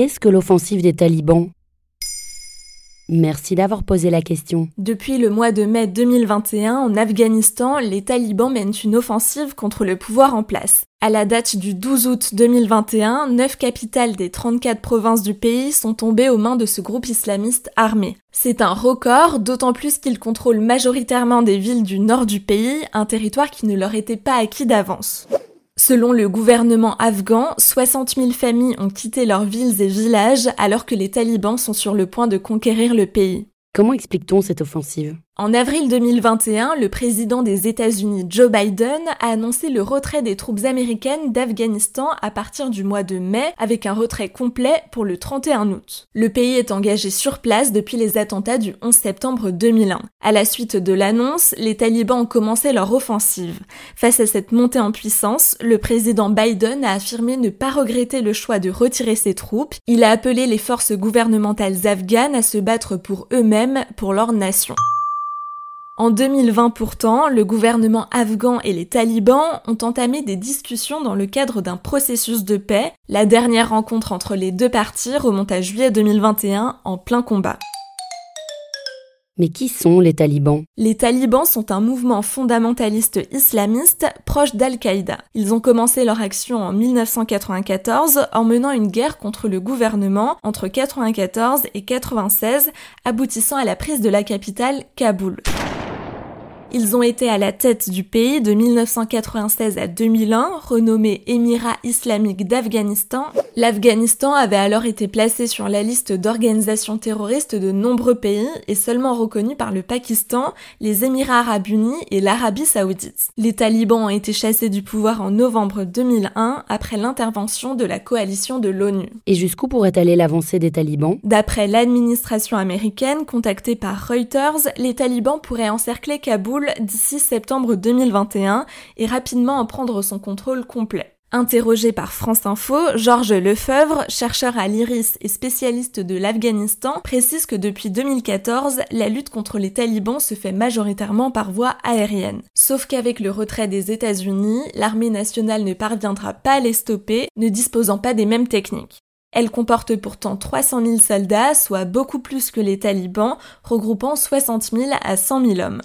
Qu'est-ce que l'offensive des talibans? Merci d'avoir posé la question. Depuis le mois de mai 2021, en Afghanistan, les talibans mènent une offensive contre le pouvoir en place. À la date du 12 août 2021, neuf capitales des 34 provinces du pays sont tombées aux mains de ce groupe islamiste armé. C'est un record, d'autant plus qu'ils contrôlent majoritairement des villes du nord du pays, un territoire qui ne leur était pas acquis d'avance. Selon le gouvernement afghan, 60 000 familles ont quitté leurs villes et villages alors que les talibans sont sur le point de conquérir le pays. Comment explique-t-on cette offensive? En avril 2021, le président des États-Unis Joe Biden a annoncé le retrait des troupes américaines d'Afghanistan à partir du mois de mai avec un retrait complet pour le 31 août. Le pays est engagé sur place depuis les attentats du 11 septembre 2001. À la suite de l'annonce, les talibans ont commencé leur offensive. Face à cette montée en puissance, le président Biden a affirmé ne pas regretter le choix de retirer ses troupes. Il a appelé les forces gouvernementales afghanes à se battre pour eux-mêmes, pour leur nation. En 2020 pourtant, le gouvernement afghan et les talibans ont entamé des discussions dans le cadre d'un processus de paix. La dernière rencontre entre les deux parties remonte à juillet 2021 en plein combat. Mais qui sont les talibans? Les talibans sont un mouvement fondamentaliste islamiste proche d'Al-Qaïda. Ils ont commencé leur action en 1994 en menant une guerre contre le gouvernement entre 1994 et 1996, aboutissant à la prise de la capitale Kaboul. Ils ont été à la tête du pays de 1996 à 2001, renommé Émirat islamique d'Afghanistan. L'Afghanistan avait alors été placé sur la liste d'organisations terroristes de nombreux pays et seulement reconnu par le Pakistan, les Émirats arabes unis et l'Arabie saoudite. Les talibans ont été chassés du pouvoir en novembre 2001 après l'intervention de la coalition de l'ONU. Et jusqu'où pourrait aller l'avancée des talibans? D'après l'administration américaine contactée par Reuters, les talibans pourraient encercler Kaboul d'ici septembre 2021 et rapidement en prendre son contrôle complet. Interrogé par France Info, Georges Lefebvre, chercheur à l'IRIS et spécialiste de l'Afghanistan, précise que depuis 2014, la lutte contre les talibans se fait majoritairement par voie aérienne. Sauf qu'avec le retrait des États-Unis, l'armée nationale ne parviendra pas à les stopper, ne disposant pas des mêmes techniques. Elle comporte pourtant 300 000 soldats, soit beaucoup plus que les talibans, regroupant 60 000 à 100 000 hommes.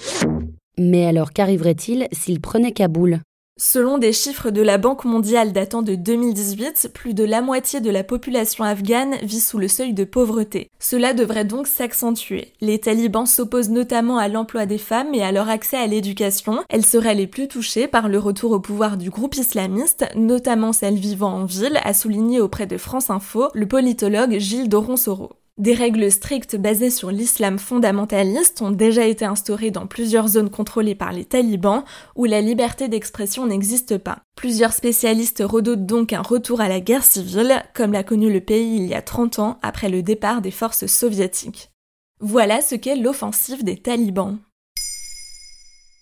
Mais alors qu'arriverait-il s'il prenait Kaboul? Selon des chiffres de la Banque mondiale datant de 2018, plus de la moitié de la population afghane vit sous le seuil de pauvreté. Cela devrait donc s'accentuer. Les talibans s'opposent notamment à l'emploi des femmes et à leur accès à l'éducation. Elles seraient les plus touchées par le retour au pouvoir du groupe islamiste, notamment celles vivant en ville, a souligné auprès de France Info le politologue Gilles Doron-Soro. Des règles strictes basées sur l'islam fondamentaliste ont déjà été instaurées dans plusieurs zones contrôlées par les talibans où la liberté d'expression n'existe pas. Plusieurs spécialistes redoutent donc un retour à la guerre civile, comme l'a connu le pays il y a 30 ans après le départ des forces soviétiques. Voilà ce qu'est l'offensive des talibans.